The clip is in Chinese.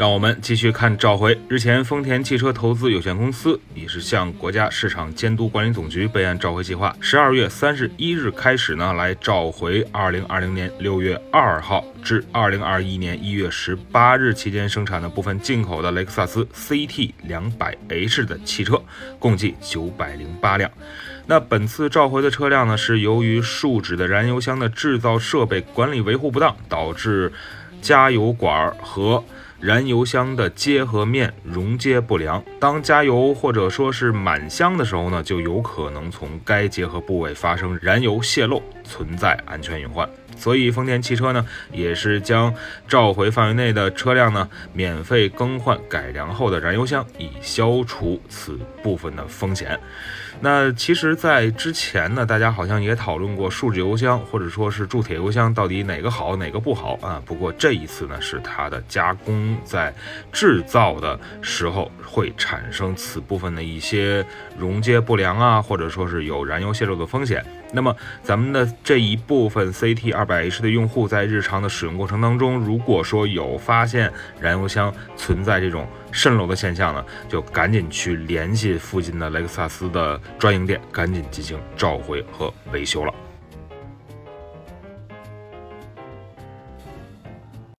让我们继续看召回。日前，丰田汽车投资有限公司也是向国家市场监督管理总局备案召回计划，十二月三十一日开始呢，来召回二零二零年六月二号至二零二一年一月十八日期间生产的部分进口的雷克萨斯 CT 两百 H 的汽车，共计九百零八辆。那本次召回的车辆呢，是由于树脂的燃油箱的制造设备管理维护不当，导致加油管和燃油箱的接合面熔接不良，当加油或者说是满箱的时候呢，就有可能从该结合部位发生燃油泄漏，存在安全隐患。所以丰田汽车呢，也是将召回范围内的车辆呢，免费更换改良后的燃油箱，以消除此部分的风险。那其实，在之前呢，大家好像也讨论过树脂油箱或者说是铸铁油箱到底哪个好，哪个不好啊？不过这一次呢，是它的加工在制造的时候会产生此部分的一些溶接不良啊，或者说是有燃油泄漏的风险。那么咱们的这一部分 CT 二百 H 的用户在日常的使用过程当中，如果说有发现燃油箱存在这种渗漏的现象呢，就赶紧去联系附近的雷克萨斯的专营店，赶紧进行召回和维修了。